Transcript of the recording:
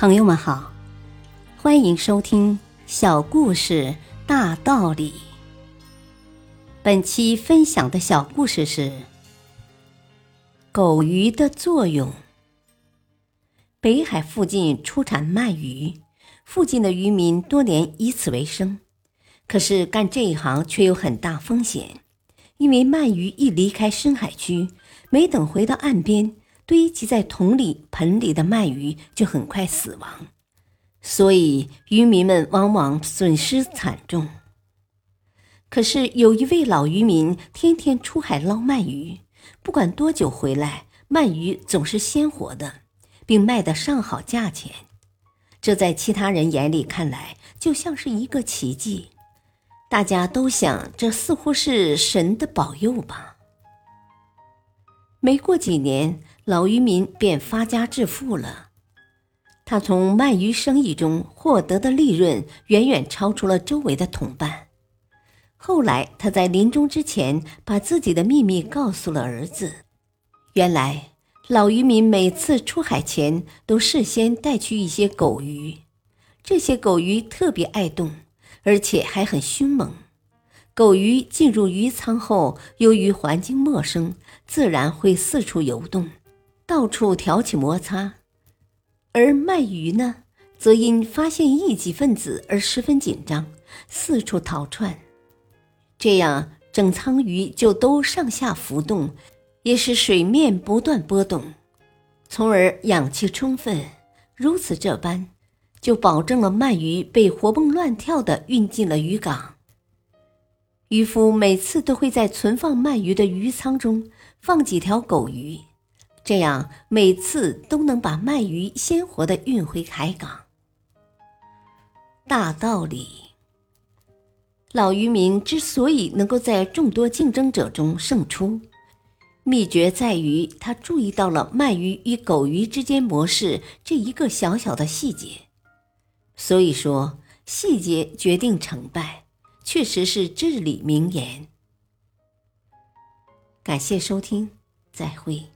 朋友们好，欢迎收听《小故事大道理》。本期分享的小故事是狗鱼的作用。北海附近出产鳗鱼，附近的渔民多年以此为生。可是干这一行却有很大风险，因为鳗鱼一离开深海区，没等回到岸边。堆积在桶里、盆里的鳗鱼就很快死亡，所以渔民们往往损失惨重。可是有一位老渔民天天出海捞鳗鱼，不管多久回来，鳗鱼总是鲜活的，并卖得上好价钱。这在其他人眼里看来就像是一个奇迹，大家都想这似乎是神的保佑吧。没过几年。老渔民便发家致富了，他从鳗鱼生意中获得的利润远远超出了周围的同伴。后来，他在临终之前把自己的秘密告诉了儿子。原来，老渔民每次出海前都事先带去一些狗鱼，这些狗鱼特别爱动，而且还很凶猛。狗鱼进入鱼仓后，由于环境陌生，自然会四处游动。到处挑起摩擦，而鳗鱼呢，则因发现异己分子而十分紧张，四处逃窜。这样，整仓鱼就都上下浮动，也使水面不断波动，从而氧气充分。如此这般，就保证了鳗鱼被活蹦乱跳地运进了渔港。渔夫每次都会在存放鳗鱼的鱼舱中放几条狗鱼。这样每次都能把鳗鱼鲜活的运回海港。大道理，老渔民之所以能够在众多竞争者中胜出，秘诀在于他注意到了鳗鱼与狗鱼之间模式这一个小小的细节。所以说，细节决定成败，确实是至理名言。感谢收听，再会。